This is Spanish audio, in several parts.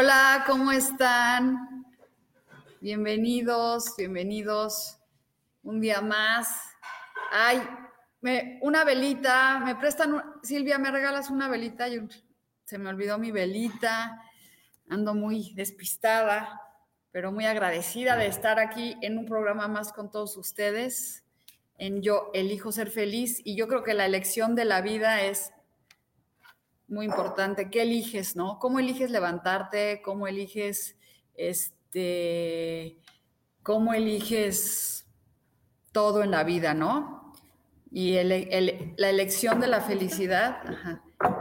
Hola, ¿cómo están? Bienvenidos, bienvenidos un día más. Ay, me, una velita, me prestan, Silvia, ¿me regalas una velita? se me olvidó mi velita, ando muy despistada, pero muy agradecida de estar aquí en un programa más con todos ustedes, en Yo elijo ser feliz, y yo creo que la elección de la vida es muy importante. ¿Qué eliges, no? ¿Cómo eliges levantarte? ¿Cómo eliges, este, cómo eliges todo en la vida, no? Y la elección de la felicidad,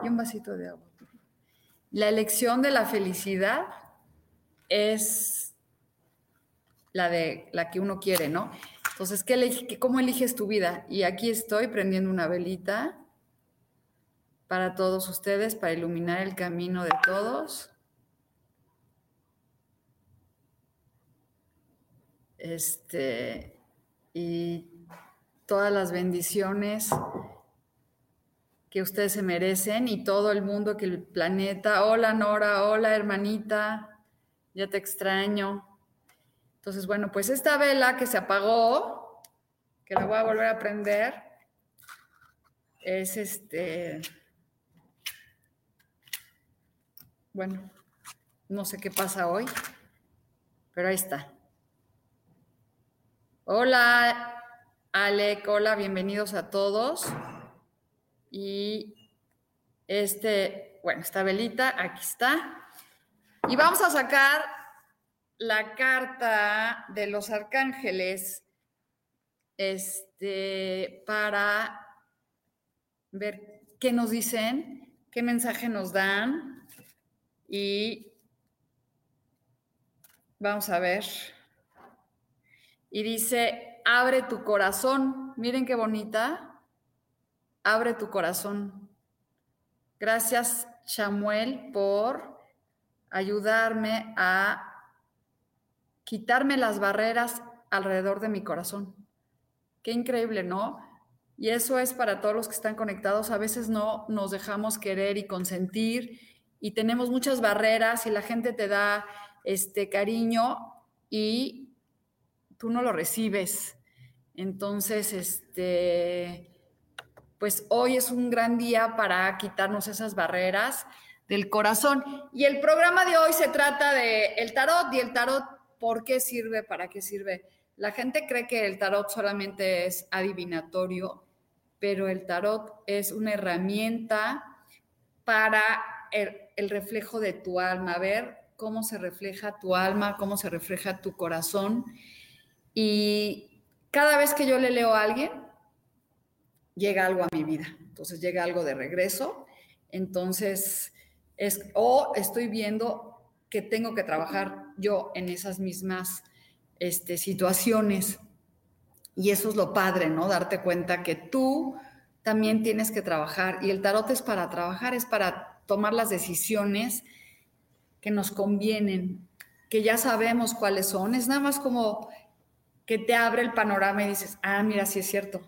y un vasito de agua. La elección de la felicidad es la de la que uno quiere, ¿no? Entonces, ¿qué, ¿cómo eliges tu vida? Y aquí estoy prendiendo una velita para todos ustedes, para iluminar el camino de todos. Este, y todas las bendiciones que ustedes se merecen y todo el mundo que el planeta. Hola Nora, hola hermanita, ya te extraño. Entonces, bueno, pues esta vela que se apagó, que la voy a volver a prender, es este Bueno, no sé qué pasa hoy, pero ahí está. Hola, Alec, hola, bienvenidos a todos. Y este, bueno, esta velita, aquí está. Y vamos a sacar la carta de los arcángeles este, para ver qué nos dicen, qué mensaje nos dan y vamos a ver. Y dice, abre tu corazón. Miren qué bonita. Abre tu corazón. Gracias, Samuel, por ayudarme a quitarme las barreras alrededor de mi corazón. Qué increíble, ¿no? Y eso es para todos los que están conectados. A veces no nos dejamos querer y consentir y tenemos muchas barreras y la gente te da este cariño y tú no lo recibes. Entonces, este, pues hoy es un gran día para quitarnos esas barreras del corazón. Y el programa de hoy se trata de el tarot y el tarot, ¿por qué sirve? ¿Para qué sirve? La gente cree que el tarot solamente es adivinatorio, pero el tarot es una herramienta para el, reflejo de tu alma, ver cómo se refleja tu alma, cómo se refleja tu corazón. Y cada vez que yo le leo a alguien, llega algo a mi vida. Entonces llega algo de regreso. Entonces, es, o estoy viendo que tengo que trabajar yo en esas mismas este, situaciones. Y eso es lo padre, ¿no? Darte cuenta que tú también tienes que trabajar. Y el tarot es para trabajar, es para tomar las decisiones que nos convienen, que ya sabemos cuáles son. Es nada más como que te abre el panorama y dices, ah, mira, sí es cierto,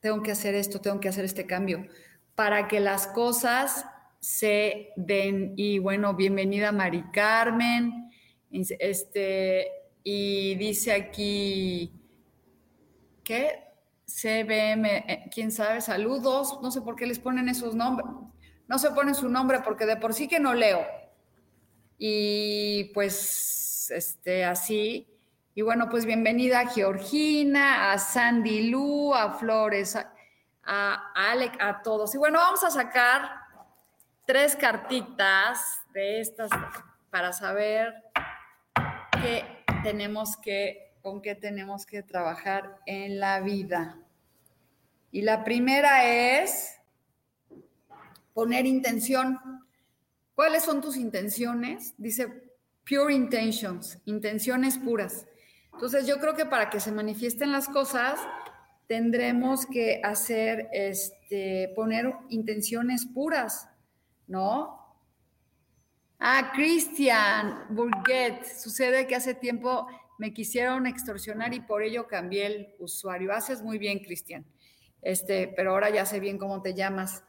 tengo que hacer esto, tengo que hacer este cambio, para que las cosas se den. Y bueno, bienvenida Mari Carmen. Este, y dice aquí, ¿qué? CBM, eh, quién sabe, saludos, no sé por qué les ponen esos nombres, no se pone su nombre porque de por sí que no leo. Y pues, este, así. Y bueno, pues bienvenida a Georgina, a Sandy Lu, a Flores, a, a Alec, a todos. Y bueno, vamos a sacar tres cartitas de estas para saber qué tenemos que, con qué tenemos que trabajar en la vida. Y la primera es poner intención. ¿Cuáles son tus intenciones? Dice pure intentions, intenciones puras. Entonces yo creo que para que se manifiesten las cosas tendremos que hacer, este, poner intenciones puras, ¿no? Ah, Cristian Burguet, sucede que hace tiempo me quisieron extorsionar y por ello cambié el usuario. Haces muy bien, Cristian. Este, pero ahora ya sé bien cómo te llamas.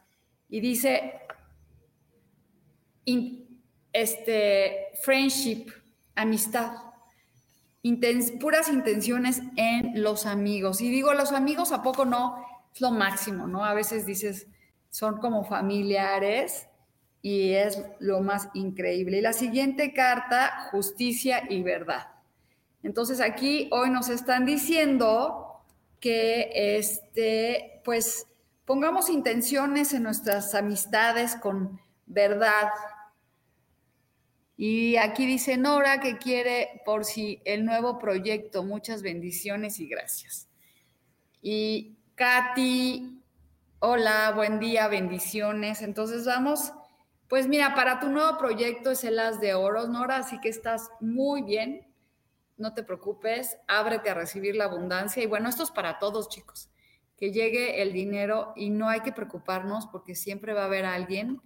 Y dice, este, friendship, amistad, puras intenciones en los amigos. Y digo, los amigos a poco no es lo máximo, ¿no? A veces dices, son como familiares y es lo más increíble. Y la siguiente carta, justicia y verdad. Entonces aquí hoy nos están diciendo que este, pues pongamos intenciones en nuestras amistades con verdad. Y aquí dice Nora que quiere por si el nuevo proyecto. Muchas bendiciones y gracias. Y Katy, hola, buen día, bendiciones. Entonces vamos, pues mira, para tu nuevo proyecto es el As de Oros, Nora, así que estás muy bien no te preocupes, ábrete a recibir la abundancia. Y bueno, esto es para todos, chicos, que llegue el dinero y no hay que preocuparnos porque siempre va a haber alguien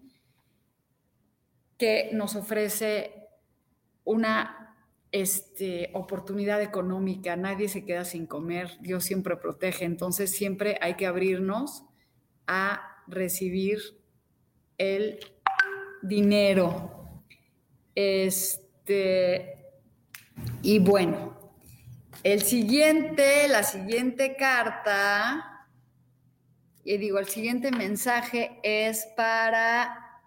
que nos ofrece una este, oportunidad económica. Nadie se queda sin comer, Dios siempre protege. Entonces siempre hay que abrirnos a recibir el dinero. Este, y bueno, el siguiente, la siguiente carta, y digo, el siguiente mensaje es para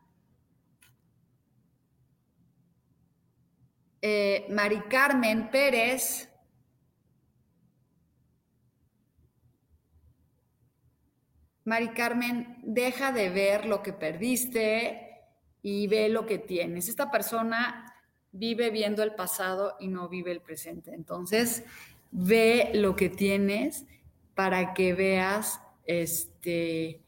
eh, Mari Carmen Pérez. Mari Carmen, deja de ver lo que perdiste y ve lo que tienes. Esta persona vive viendo el pasado y no vive el presente. Entonces, ve lo que tienes para que veas, este,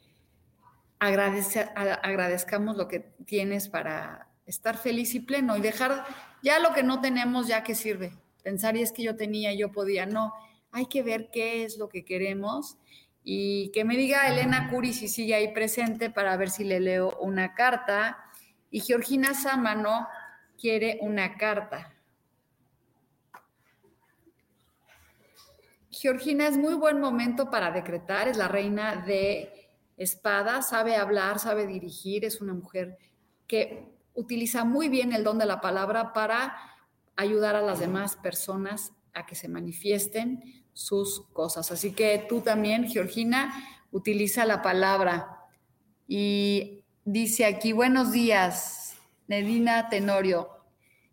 agradezcamos lo que tienes para estar feliz y pleno y dejar ya lo que no tenemos, ya que sirve. Pensar, y es que yo tenía, yo podía, no, hay que ver qué es lo que queremos y que me diga Elena Curi si sigue ahí presente para ver si le leo una carta. Y Georgina Sámano quiere una carta. Georgina es muy buen momento para decretar, es la reina de espadas, sabe hablar, sabe dirigir, es una mujer que utiliza muy bien el don de la palabra para ayudar a las demás personas a que se manifiesten sus cosas. Así que tú también, Georgina, utiliza la palabra. Y dice aquí, buenos días, Nedina Tenorio.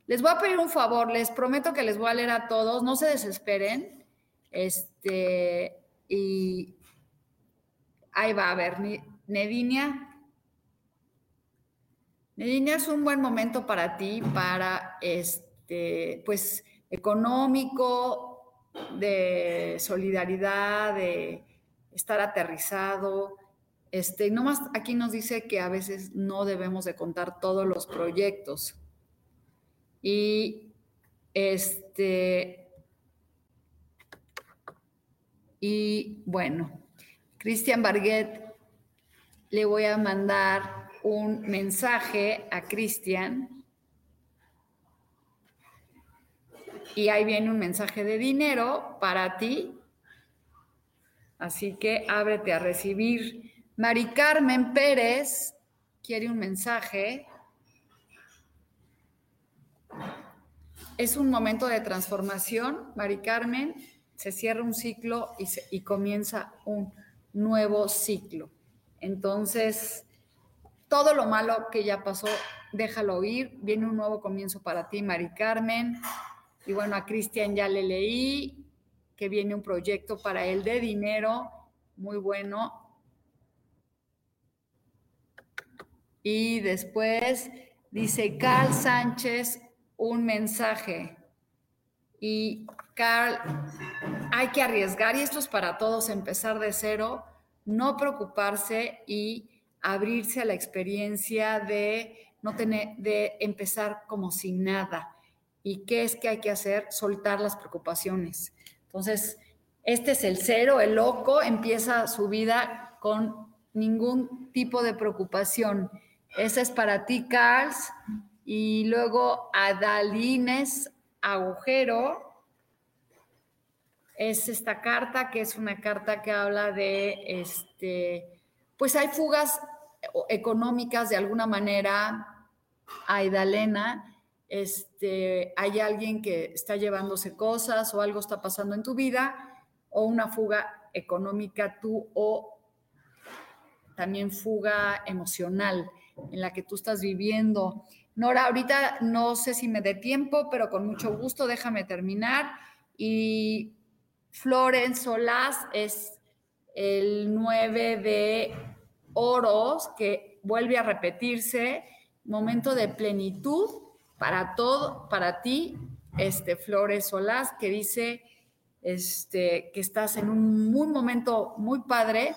Les voy a pedir un favor, les prometo que les voy a leer a todos, no se desesperen. Este, y ahí va a ver, Nedinia. Nedinia es un buen momento para ti, para este, pues, económico, de solidaridad, de estar aterrizado, este, nomás aquí nos dice que a veces no debemos de contar todos los proyectos. Y este, y bueno, Cristian Barguet, le voy a mandar un mensaje a Cristian. Y ahí viene un mensaje de dinero para ti. Así que ábrete a recibir Mari Carmen Pérez quiere un mensaje. Es un momento de transformación, Mari Carmen. Se cierra un ciclo y, comienza un nuevo ciclo. Entonces, todo lo malo que ya pasó déjalo ir, viene un nuevo comienzo para ti, Mari Carmen. Y bueno, a Cristian ya le leí que viene un proyecto para él de dinero, muy bueno. Y después dice Carl Sánchez un mensaje. Y Carl, hay que arriesgar, y esto es para todos, empezar de cero, no preocuparse y abrirse a la experiencia de no tener, de empezar como sin nada. ¿Y qué es que hay que hacer? Soltar las preocupaciones. Entonces, este es el cero, el loco empieza su vida con ningún tipo de preocupación. Esa es para ti, Carls. Y luego Adalines Agujero. Es esta carta que es una carta que habla de, este, pues hay fugas económicas de alguna manera. Aidalena, este, hay alguien que está llevándose cosas o algo está pasando en tu vida o una fuga económica tú o también fuga emocional en la que tú estás viviendo. Nora, ahorita no sé si me dé tiempo, pero con mucho gusto déjame terminar. Y Florence Solás es el 9 de oros que vuelve a repetirse, momento de plenitud para todo, para ti, este Flores Solás, que dice este, que estás en un muy momento muy padre,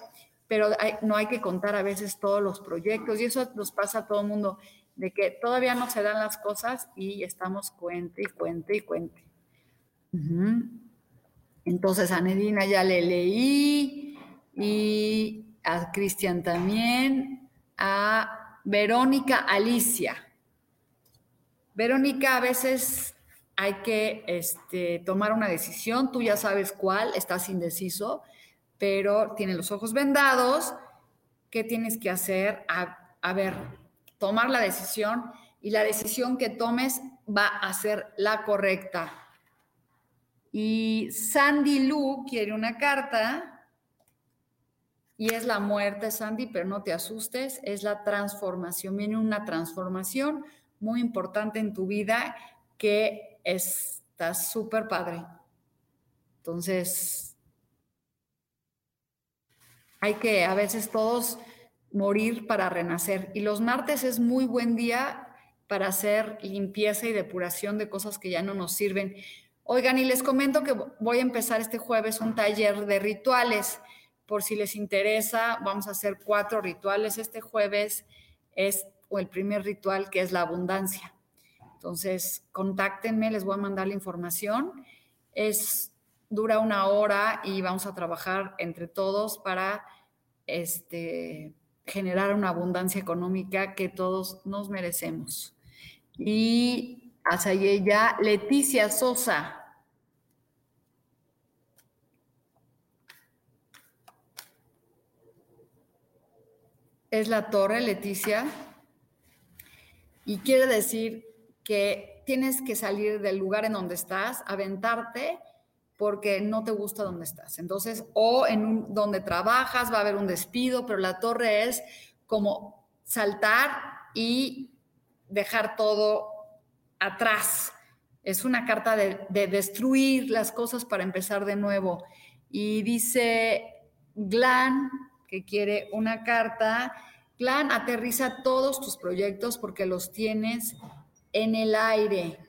pero no hay que contar a veces todos los proyectos y eso nos pasa a todo el mundo, de que todavía no se dan las cosas y estamos cuente y cuente y cuente. Entonces a Nedina ya le leí y a Cristian también, a Verónica Alicia. Verónica, a veces hay que este, tomar una decisión, tú ya sabes cuál, estás indeciso, pero tiene los ojos vendados. ¿Qué tienes que hacer? A, ver, tomar la decisión y la decisión que tomes va a ser la correcta. Y Sandy Lu quiere una carta y es la muerte, Sandy, pero no te asustes, es la transformación. Viene una transformación muy importante en tu vida que está súper padre. Entonces, hay que a veces todos morir para renacer. Y los martes es muy buen día para hacer limpieza y depuración de cosas que ya no nos sirven. Oigan, y les comento que voy a empezar este jueves un taller de rituales. Por si les interesa, vamos a hacer cuatro rituales. Este jueves es el primer ritual que es la abundancia. Entonces, contáctenme, les voy a mandar la información. Es dura una hora y vamos a trabajar entre todos para este, generar una abundancia económica que todos nos merecemos. Y hacia ella, Leticia Sosa. Es la torre, Leticia. Y quiere decir que tienes que salir del lugar en donde estás, aventarte porque no te gusta donde estás. Entonces, o en donde trabajas va a haber un despido, pero la torre es como saltar y dejar todo atrás. Es una carta de, de destruir las cosas para empezar de nuevo. Y dice Glan, que quiere una carta, Glan, aterriza todos tus proyectos porque los tienes en el aire.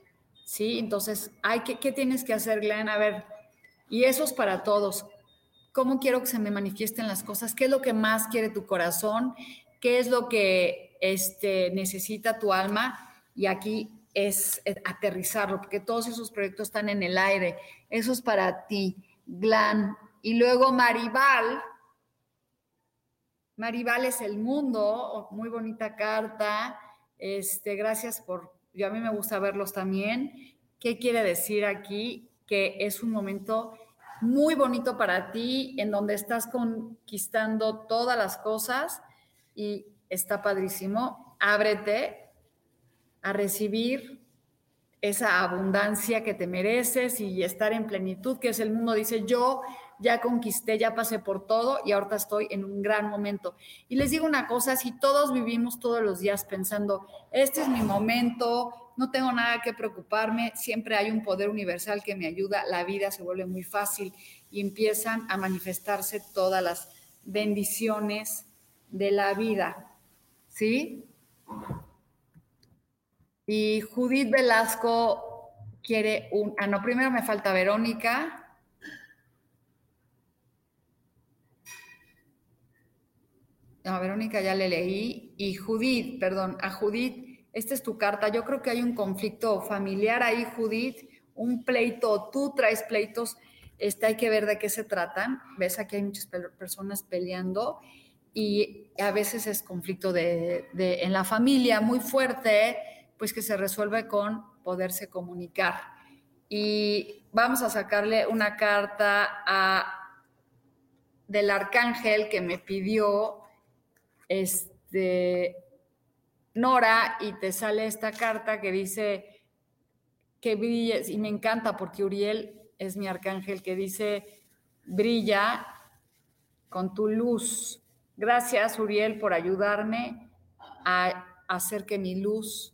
¿Sí? Entonces, hay que, ¿qué tienes que hacer, Glan? A ver, y eso es para todos. ¿Cómo quiero que se me manifiesten las cosas? ¿Qué es lo que más quiere tu corazón? ¿Qué es lo que este, necesita tu alma? Y aquí es aterrizarlo, porque todos esos proyectos están en el aire. Eso es para ti, Glan. Y luego Maribal. Maribal es el mundo, muy bonita carta. Este, gracias por, yo a mí me gusta verlos también. ¿Qué quiere decir aquí? Que es un momento muy bonito para ti, en donde estás conquistando todas las cosas y está padrísimo. Ábrete a recibir esa abundancia que te mereces y estar en plenitud, que es el mundo. Dice, yo ya conquisté, ya pasé por todo y ahorita estoy en un gran momento. Y les digo una cosa, si todos vivimos todos los días pensando, este es mi momento, no tengo nada que preocuparme, siempre hay un poder universal que me ayuda, la vida se vuelve muy fácil y empiezan a manifestarse todas las bendiciones de la vida. ¿Sí? Y Judith Velasco quiere un... Ah, no, primero me falta Verónica. No, Verónica ya le leí. Y Judith, perdón, a Judith, esta es tu carta. Yo creo que hay un conflicto familiar ahí, Judith, un pleito, tú traes pleitos, este, hay que ver de qué se tratan. Ves, aquí hay muchas personas peleando y a veces es conflicto de, en la familia muy fuerte, pues que se resuelve con poderse comunicar. Y vamos a sacarle una carta a, del arcángel que me pidió este, Nora y te sale esta carta que dice que brilles y me encanta porque Uriel es mi arcángel que dice brilla con tu luz Gracias, Uriel, por ayudarme a hacer que mi luz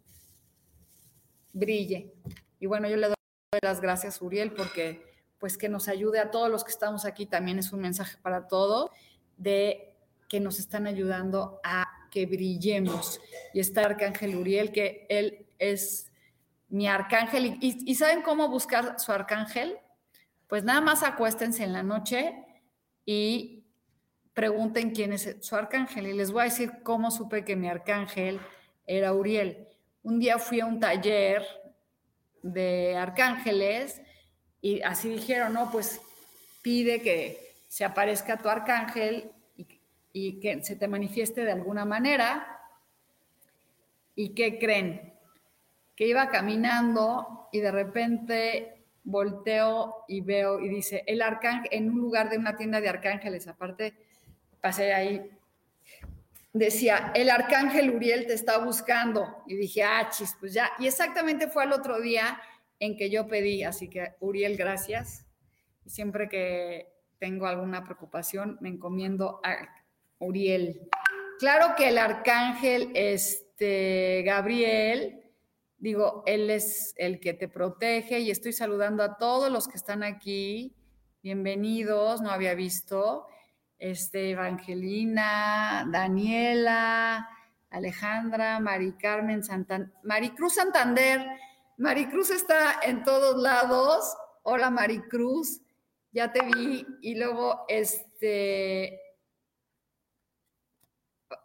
brille. Y bueno, yo le doy las gracias, Uriel, porque pues que nos ayude a todos los que estamos aquí, también es un mensaje para todos, de que nos están ayudando a que brillemos. Y está Arcángel Uriel, que él es mi arcángel. ¿Y, y saben cómo buscar su arcángel? Pues nada más acuéstense en la noche y pregunten quién es su arcángel. Y les voy a decir cómo supe que mi arcángel era Uriel. Un día fui a un taller de arcángeles y así dijeron, no, pues pide que se aparezca tu arcángel y, que se te manifieste de alguna manera. ¿Y qué creen? Que iba caminando y de repente volteo y veo y dice, el arcángel, en un lugar de una tienda de arcángeles, aparte pasé ahí, decía, el arcángel Uriel te está buscando. Y dije, ah, chis, pues ya. Y exactamente fue el otro día en que yo pedí, así que Uriel, gracias. Y siempre que tengo alguna preocupación, me encomiendo a Uriel. Claro que el arcángel este, Gabriel, digo, él es el que te protege y estoy saludando a todos los que están aquí. Bienvenidos, no había visto este, Evangelina, Daniela, Alejandra, Mari Carmen Santander, Maricruz Santander. Maricruz está en todos lados. Hola Maricruz, ya te vi. Y luego, este,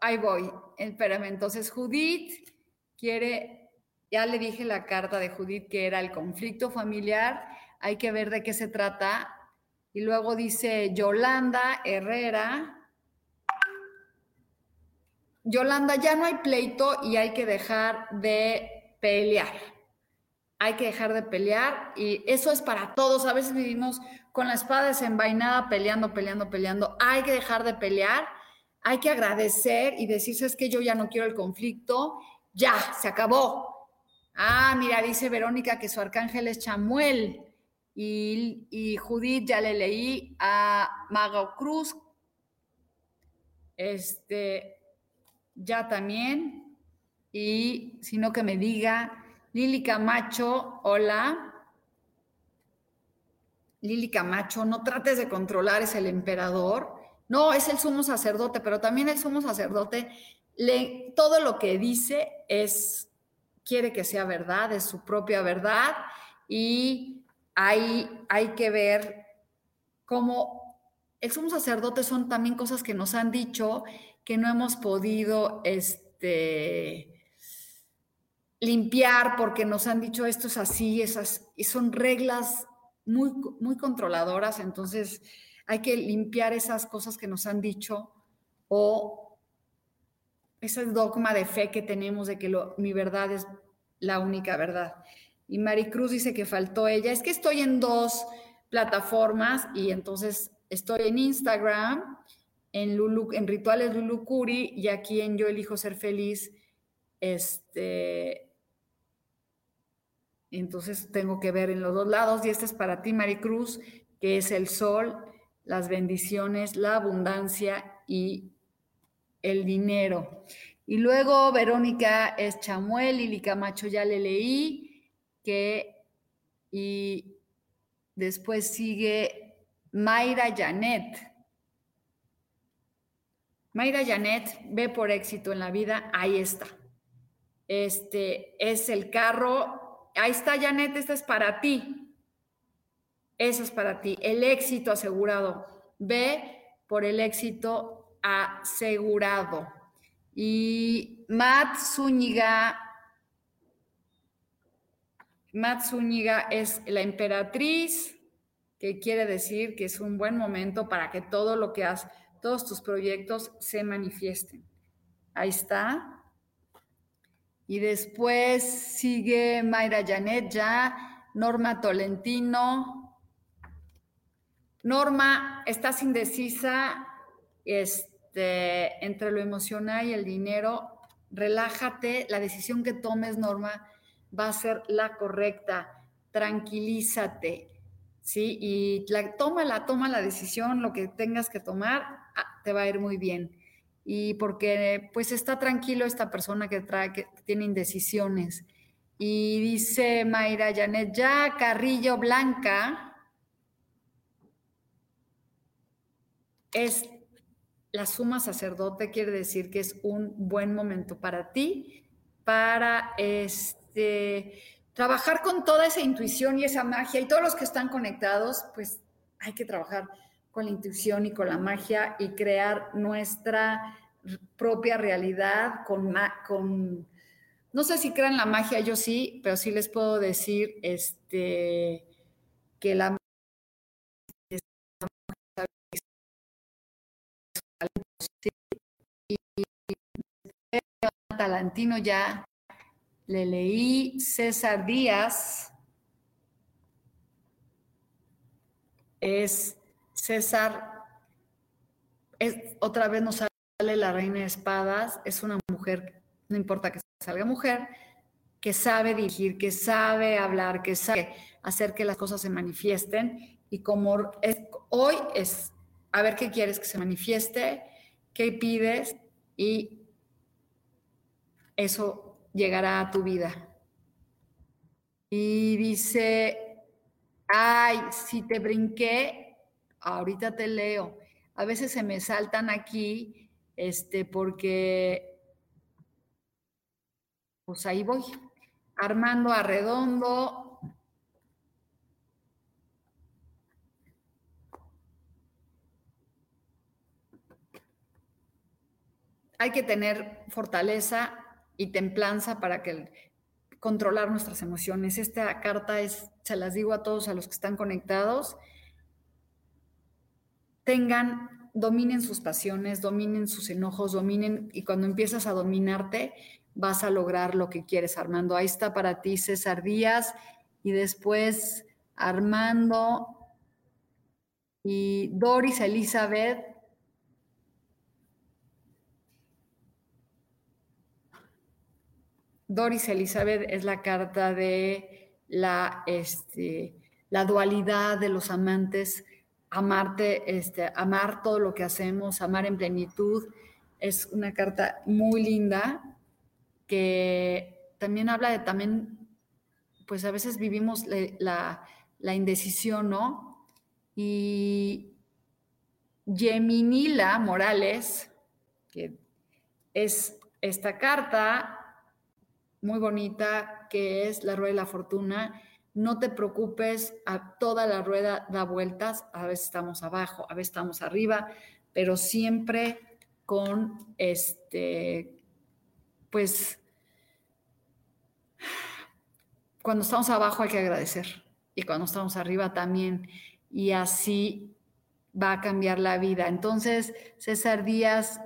ahí voy, espérame. Entonces, Judith quiere, ya le dije la carta de Judith que era el conflicto familiar. Hay que ver de qué se trata y luego dice Yolanda Herrera. Yolanda, ya no hay pleito y hay que dejar de pelear. Hay que dejar de pelear y eso es para todos. A veces vivimos con la espada desenvainada peleando, peleando, peleando. Hay que dejar de pelear. Hay que agradecer y decirse es que yo ya no quiero el conflicto. Ya, se acabó. Ah, mira, dice Verónica que su arcángel es Chamuel. Y, Judith ya le leí a Mago Cruz, este, ya también, y sino que me diga, Lili Camacho, hola. Lili Camacho, no trates de controlar, es el emperador. No, es el sumo sacerdote, pero también el sumo sacerdote, le, todo lo que dice es, quiere que sea verdad, es su propia verdad y hay, hay que ver cómo el sumo sacerdote son también cosas que nos han dicho que no hemos podido este, limpiar porque nos han dicho esto es así, esas, y son reglas muy, muy controladoras, entonces hay que limpiar esas cosas que nos han dicho o ese dogma de fe que tenemos de que lo, mi verdad es la única verdad. Y Maricruz dice que faltó ella. Es que estoy en dos plataformas y entonces estoy en Instagram, en, Lulu, en Rituales Lulucuri y aquí en Yo Elijo Ser Feliz. Este, entonces tengo que ver en los dos lados y este es para ti, Maricruz, que es el sol las bendiciones, la abundancia y el dinero. Y luego Verónica es Chamuel, Lili Camacho ya le leí, que y después sigue Mayra Janet. Mayra Janet ve por éxito en la vida, ahí está. Este es el carro, ahí está Janet, esta es para ti. Eso es para ti, el éxito asegurado. Ve por el éxito asegurado. Y Matt Zúñiga, Matt Zúñiga es la emperatriz, que quiere decir que es un buen momento para que todo lo que has, todos tus proyectos se manifiesten. Ahí está. Y después sigue Mayra Janet ya, Norma Tolentino. Norma, estás indecisa, es, este, entre lo emocional y el dinero, relájate, la decisión que tomes, Norma, va a ser la correcta, tranquilízate, ¿sí? Y la, tómala, toma la decisión, lo que tengas que tomar, ah, te va a ir muy bien. Y porque pues está tranquilo esta persona que, trae, que tiene indecisiones. Y dice Mayra Janet, ya Carrillo Blanca es la suma sacerdote quiere decir que es un buen momento para ti, para este, trabajar con toda esa intuición y esa magia. Y todos los que están conectados, pues hay que trabajar con la intuición y con la magia y crear nuestra propia realidad con, con no sé si crean la magia, yo sí, pero sí les puedo decir este, que la Talantino ya le leí, César Díaz, es César, es, otra vez nos sale la reina de espadas, es una mujer, no importa que salga mujer, que sabe dirigir, que sabe hablar, que sabe hacer que las cosas se manifiesten. Y como hoy es a ver qué quieres que se manifieste, qué pides y eso llegará a tu vida. Y dice, ay, si te brinqué, ahorita te leo. A veces se me saltan aquí, este, porque, pues ahí voy. Armando Arredondo. Hay que tener fortaleza y templanza para que controlar nuestras emociones. Esta carta es, se las digo a todos a los que están conectados, tengan, dominen sus pasiones, dominen sus enojos, dominen, y cuando empiezas a dominarte, vas a lograr lo que quieres, Armando. Ahí está para ti César Díaz y después Armando y Doris Elizabeth Doris Elizabeth es la carta de la, este, la dualidad de los amantes, amarte, este, amar todo lo que hacemos, amar en plenitud. Es una carta muy linda que también habla de también, pues a veces vivimos la, la indecisión, ¿no? Y Yeminila Morales, que es esta carta, muy bonita que es la rueda de la fortuna. No te preocupes, a toda la rueda da vueltas, a veces estamos abajo, a veces estamos arriba, pero siempre con este, pues, cuando estamos abajo hay que agradecer y cuando estamos arriba también. Y así va a cambiar la vida. Entonces, César Díaz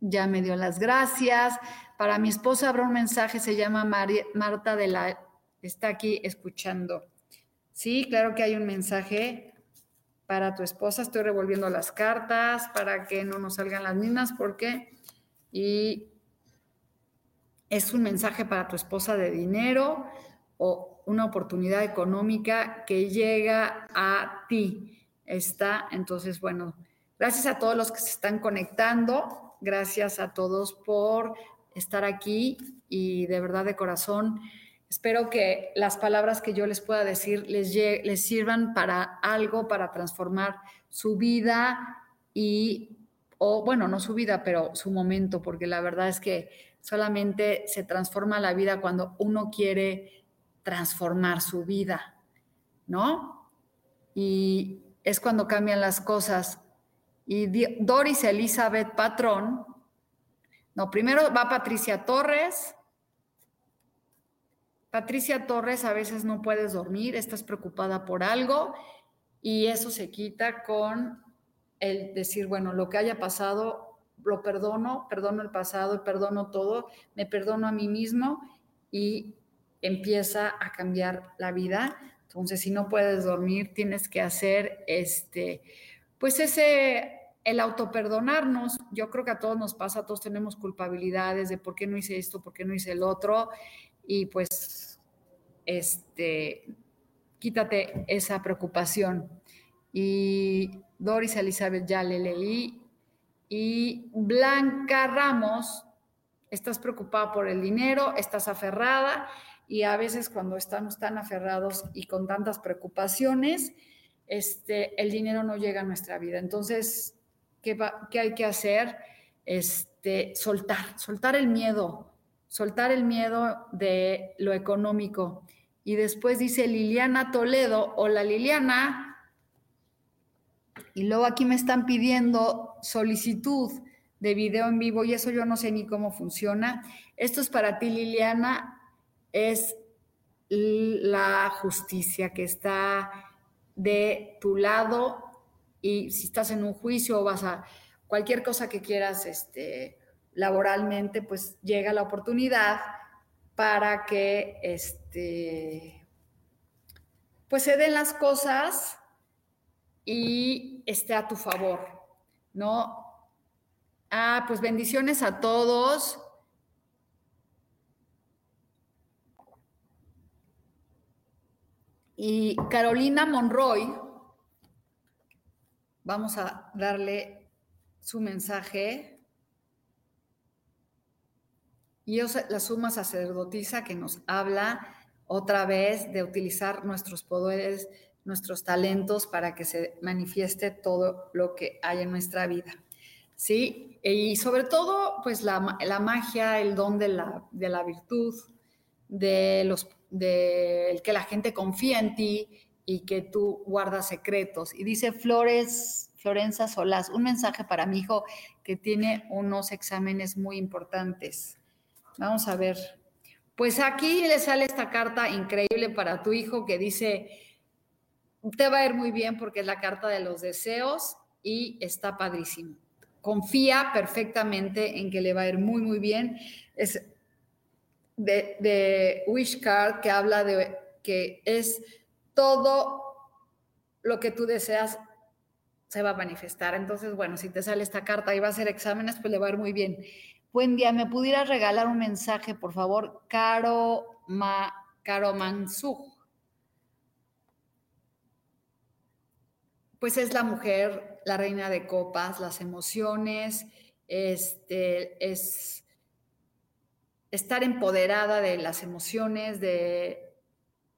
ya me dio las gracias. Para mi esposa habrá un mensaje, se llama Marta de la... Está aquí escuchando. Sí, claro que hay un mensaje para tu esposa. Estoy revolviendo las cartas para que no nos salgan las mismas porque... Y es un mensaje para tu esposa de dinero o una oportunidad económica que llega a ti. está. Entonces, bueno, gracias a todos los que se están conectando, gracias a todos por estar aquí y de verdad de corazón. Espero que las palabras que yo les pueda decir les, les sirvan para algo, para transformar su vida y, o bueno, no su vida, pero su momento, porque la verdad es que solamente se transforma la vida cuando uno quiere transformar su vida, ¿no? Y es cuando cambian las cosas. Y Doris Elizabeth Patrón, no, primero va Patricia Torres. Patricia Torres, a veces no puedes dormir, estás preocupada por algo y eso se quita con el decir, bueno, lo que haya pasado, lo perdono, perdono el pasado, perdono todo, me perdono a mí mismo y empieza a cambiar la vida. Entonces, si no puedes dormir, tienes que hacer este, pues ese, el autoperdonarnos. Yo creo que a todos nos pasa, todos tenemos culpabilidades de por qué no hice esto, por qué no hice el otro. Y pues, este, quítate esa preocupación. Y Doris Elizabeth ya le leí y Blanca Ramos, estás preocupada por el dinero, estás aferrada y a veces cuando estamos tan aferrados y con tantas preocupaciones, este, el dinero no llega a nuestra vida. Entonces, ¿qué, hay que hacer? Este, soltar, soltar el miedo, soltar el miedo de lo económico. Y después dice Liliana Toledo, hola Liliana, y luego aquí me están pidiendo solicitud de video en vivo y eso yo no sé ni cómo funciona. Esto es para ti, Liliana, es la justicia que está de tu lado y si estás en un juicio o vas a cualquier cosa que quieras este, laboralmente, pues llega la oportunidad para que este, pues se den las cosas y esté a tu favor, ¿no? Ah, pues bendiciones a todos. Y Carolina Monroy, vamos a darle su mensaje. Y la suma sacerdotisa que nos habla otra vez de utilizar nuestros poderes nuestros talentos para que se manifieste todo lo que hay en nuestra vida. ¿Sí? Y sobre todo, pues la, magia, el don de la, de la virtud, de los de que la gente confía en ti y que tú guardas secretos. Y dice Flores, Florenza Solás, un mensaje para mi hijo que tiene unos exámenes muy importantes. Vamos a ver. Pues aquí le sale esta carta increíble para tu hijo que dice, te va a ir muy bien porque es la carta de los deseos y está padrísimo. Confía perfectamente en que le va a ir muy, muy bien. Es de, de Wish Card que habla de que es todo lo que tú deseas se va a manifestar. Entonces, bueno, si te sale esta carta y va a hacer exámenes, pues le va a ir muy bien. Buen día, ¿me pudieras regalar un mensaje, por favor? Caro, Ma, Mansú. pues es la mujer, la reina de copas, las emociones, este, es estar empoderada de las emociones, de,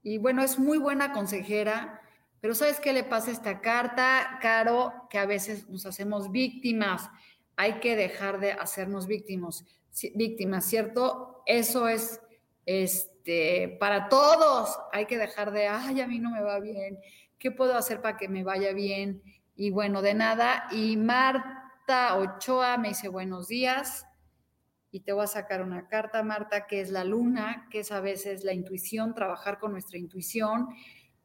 y bueno, es muy buena consejera, pero ¿sabes qué le pasa a esta carta, Caro? Que a veces nos hacemos víctimas. Hay que dejar de hacernos víctimas, víctimas, ¿cierto? Eso es este, para todos. Hay que dejar de, ay, a mí no me va bien. ¿Qué puedo hacer para que me vaya bien? Y bueno, de nada. Y Marta Ochoa me dice buenos días. Y te voy a sacar una carta, Marta, que es la luna, que es a veces la intuición, trabajar con nuestra intuición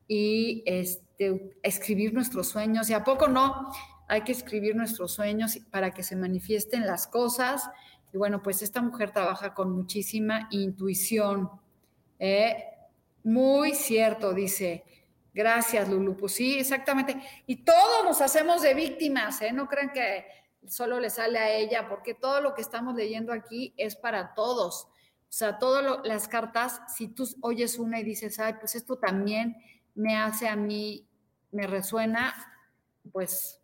y este, escribir nuestros sueños. Y a poco no, hay que escribir nuestros sueños para que se manifiesten las cosas. Y bueno, pues esta mujer trabaja con muchísima intuición. ¿eh? Muy cierto, dice. Gracias, Lulu. Pues sí, exactamente. Y todos nos hacemos de víctimas, ¿eh? No crean que solo le sale a ella, porque todo lo que estamos leyendo aquí es para todos. O sea, todas las cartas, si tú oyes una y dices, ay, pues esto también me hace a mí, me resuena, pues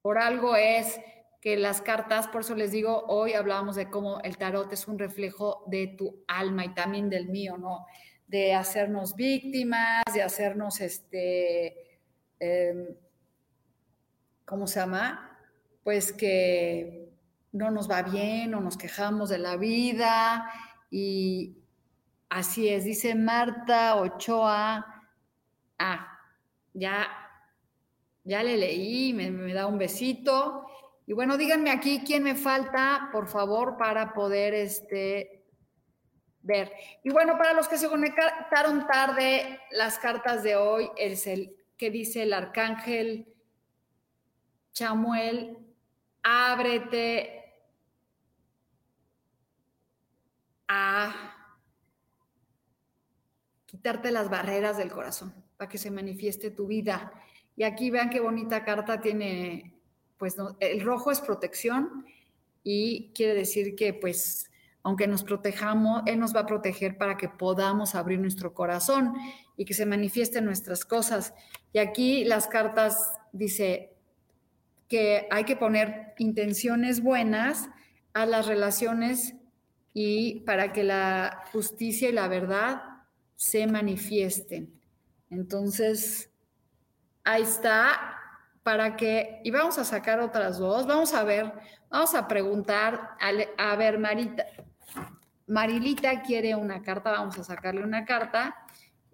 por algo es que las cartas, por eso les digo, hoy hablábamos de cómo el tarot es un reflejo de tu alma y también del mío, ¿no? De hacernos víctimas, de hacernos, este, em, ¿cómo se llama? Pues que no nos va bien o nos quejamos de la vida y así es, dice Marta Ochoa, ah, ya, ya le leí, me, da un besito. Y bueno, díganme aquí quién me falta, por favor, para poder este, ver. Y bueno, para los que se conectaron tarde, las cartas de hoy es el que dice el arcángel Chamuel, ábrete a quitarte las barreras del corazón para que se manifieste tu vida. Y aquí vean qué bonita carta tiene pues el rojo es protección y quiere decir que pues aunque nos protejamos, Él nos va a proteger para que podamos abrir nuestro corazón y que se manifiesten nuestras cosas. Y aquí las cartas dice que hay que poner intenciones buenas a las relaciones y para que la justicia y la verdad se manifiesten. Entonces, ahí está para que, y vamos a sacar otras dos, vamos a ver, vamos a preguntar, a, ver, Marita, Marilita quiere una carta, vamos a sacarle una carta,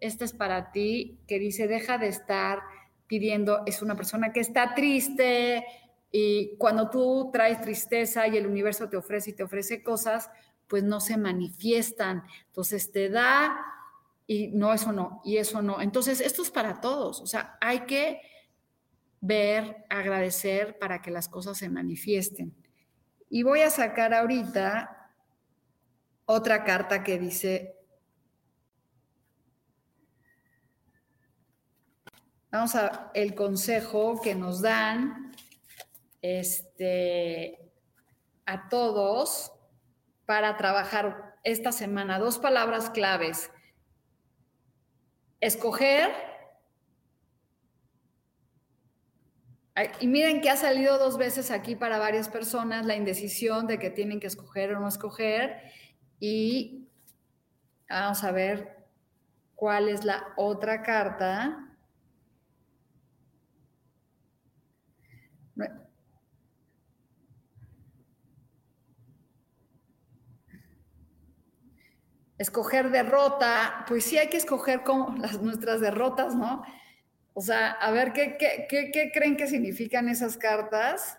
esta es para ti, que dice, deja de estar pidiendo, es una persona que está triste y cuando tú traes tristeza y el universo te ofrece y te ofrece cosas, pues no se manifiestan, entonces te da y no, eso no, y eso no. Entonces, esto es para todos, o sea, hay que ver, agradecer para que las cosas se manifiesten. Y voy a sacar ahorita otra carta que dice, vamos a el consejo que nos dan este, a todos para trabajar esta semana. Dos palabras claves. Escoger Y miren que ha salido dos veces aquí para varias personas la indecisión de que tienen que escoger o no escoger. Y vamos a ver cuál es la otra carta. Escoger derrota, pues sí hay que escoger como las, nuestras derrotas, ¿no? O sea, a ver ¿qué, qué, creen que significan esas cartas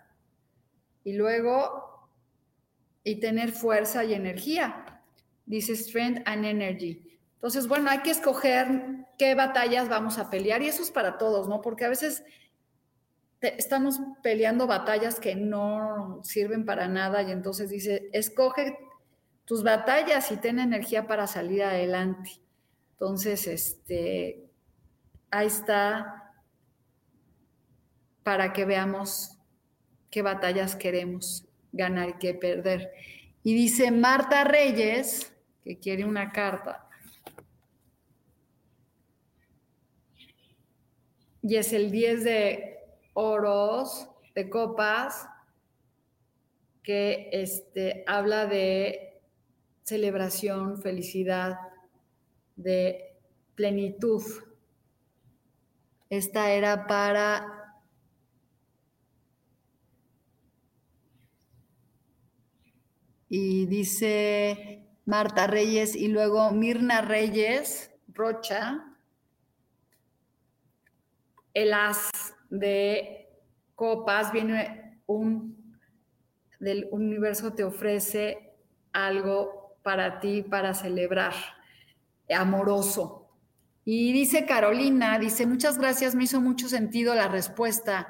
y luego, y tener fuerza y energía. Dice Strength and Energy. Entonces, bueno, hay que escoger qué batallas vamos a pelear y eso es para todos, ¿no? Porque a veces estamos peleando batallas que no sirven para nada y entonces dice, escoge tus batallas y ten energía para salir adelante. Entonces, este, ahí está para que veamos qué batallas queremos ganar y qué perder. Y dice Marta Reyes, que quiere una carta. Y es el 10 de oros, de copas, que este, habla de celebración, felicidad, de plenitud. Esta era para... Y dice Marta Reyes y luego Mirna Reyes, Rocha, el as de copas, viene un, del universo te ofrece algo para ti, para celebrar, amoroso. Y dice Carolina, dice, muchas gracias, me hizo mucho sentido la respuesta.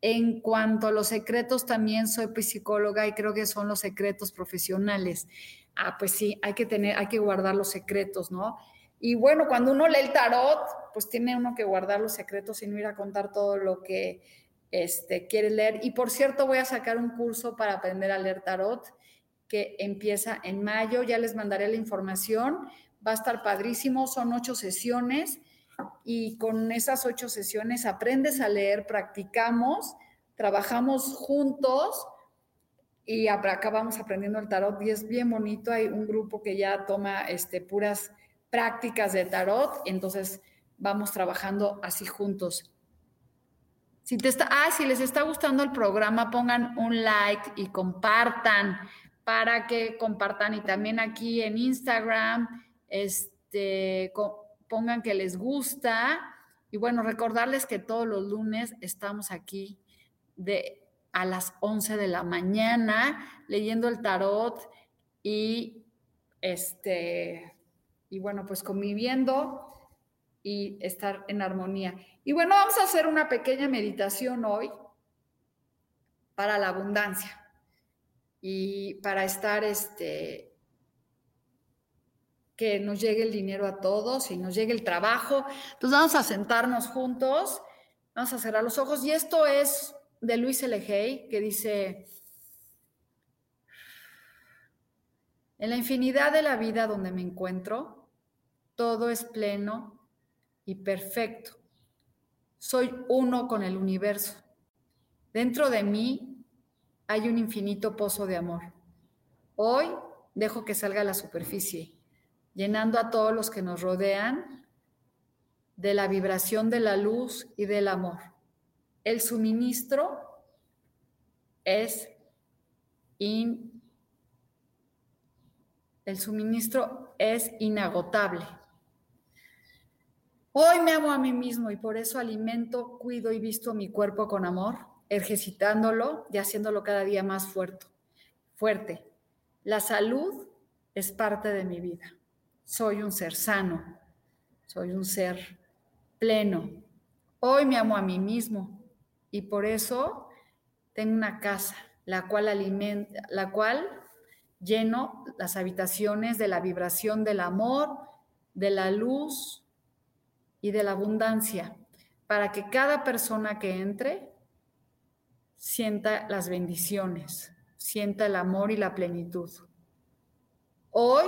En cuanto a los secretos, también soy psicóloga y creo que son los secretos profesionales. Ah, pues sí, hay que tener, hay que guardar los secretos, ¿no? Y bueno, cuando uno lee el tarot, pues tiene uno que guardar los secretos y no ir a contar todo lo que este, quiere leer. Y por cierto, voy a sacar un curso para aprender a leer tarot que empieza en mayo. Ya les mandaré la información va a estar padrísimo, son ocho sesiones y con esas ocho sesiones aprendes a leer, practicamos, trabajamos juntos y acabamos aprendiendo el tarot y es bien bonito. Hay un grupo que ya toma este, puras prácticas de tarot, entonces vamos trabajando así juntos. Si, te está, ah, si les está gustando el programa, pongan un like y compartan para que compartan y también aquí en Instagram, este, pongan que les gusta. Y bueno, recordarles que todos los lunes estamos aquí de a las 11 de la mañana leyendo el tarot y este y bueno, pues conviviendo y estar en armonía. Y bueno, vamos a hacer una pequeña meditación hoy para la abundancia y para estar, este, que nos llegue el dinero a todos y nos llegue el trabajo. Entonces vamos a sentarnos juntos, vamos a cerrar los ojos y esto es de Luis L. que dice, en la infinidad de la vida donde me encuentro, todo es pleno y perfecto soy uno con el universo. Dentro de mí hay un infinito pozo de amor. Hoy dejo que salga a la superficie, llenando a todos los que nos rodean de la vibración de la luz y del amor. El suministro es in, el suministro es inagotable. Hoy me amo a mí mismo y por eso alimento, cuido y visto mi cuerpo con amor, ejercitándolo y haciéndolo cada día más fuerte. Fuerte. La salud es parte de mi vida. Soy un ser sano, soy un ser pleno. Hoy me amo a mí mismo y por eso tengo una casa, la cual la cual lleno las habitaciones de la vibración del amor, de la luz, y de la abundancia, para que cada persona que entre sienta las bendiciones, sienta el amor y la plenitud. Hoy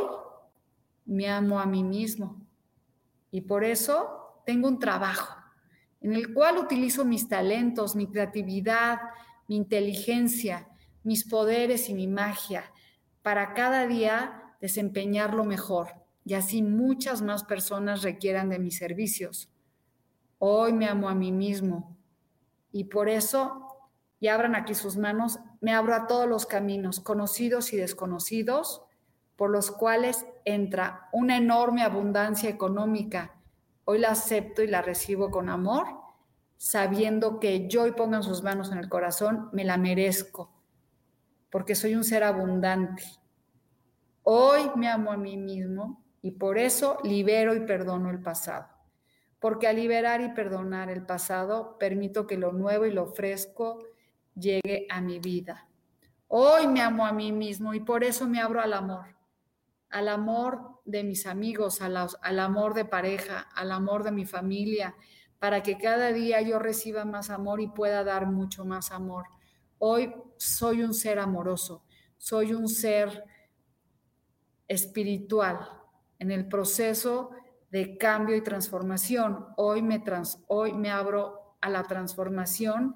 me amo a mí mismo y por eso tengo un trabajo en el cual utilizo mis talentos, mi creatividad, mi inteligencia, mis poderes y mi magia para cada día desempeñarlo mejor y así muchas más personas requieran de mis servicios. Hoy me amo a mí mismo y por eso, y abran aquí sus manos, me abro a todos los caminos, conocidos y desconocidos, por los cuales entra una enorme abundancia económica. Hoy la acepto y la recibo con amor, sabiendo que yo y pongan sus manos en el corazón, me la merezco, porque soy un ser abundante. Hoy me amo a mí mismo y por eso libero y perdono el pasado. Porque al liberar y perdonar el pasado, permito que lo nuevo y lo fresco llegue a mi vida. Hoy me amo a mí mismo y por eso me abro al amor. Al amor de mis amigos, al, al amor de pareja, al amor de mi familia, para que cada día yo reciba más amor y pueda dar mucho más amor. Hoy soy un ser amoroso, soy un ser espiritual, en el proceso de cambio y transformación. Hoy me, hoy me abro a la transformación,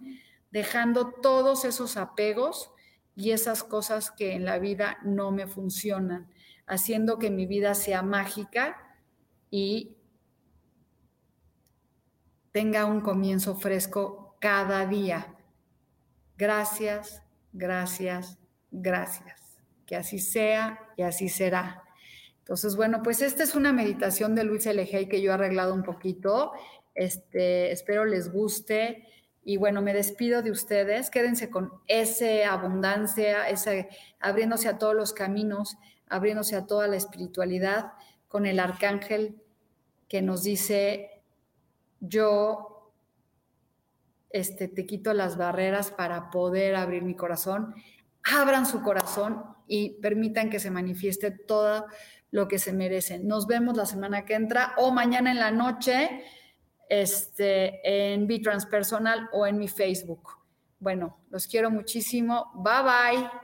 dejando todos esos apegos y esas cosas que en la vida no me funcionan, haciendo que mi vida sea mágica y tenga un comienzo fresco cada día. Gracias, gracias, gracias. Que así sea y así será. Entonces, bueno, pues esta es una meditación de Luis L.G. que yo he arreglado un poquito. Este, espero les guste. Y bueno, me despido de ustedes. Quédense con esa abundancia, ese, abriéndose a todos los caminos, abriéndose a toda la espiritualidad, con el arcángel que nos dice, yo este, te quito las barreras para poder abrir mi corazón. Abran su corazón y permitan que se manifieste toda lo que se merecen. Nos vemos la semana que entra o mañana en la noche este, en Transpersonal o en mi Facebook. Bueno, los quiero muchísimo. Bye bye.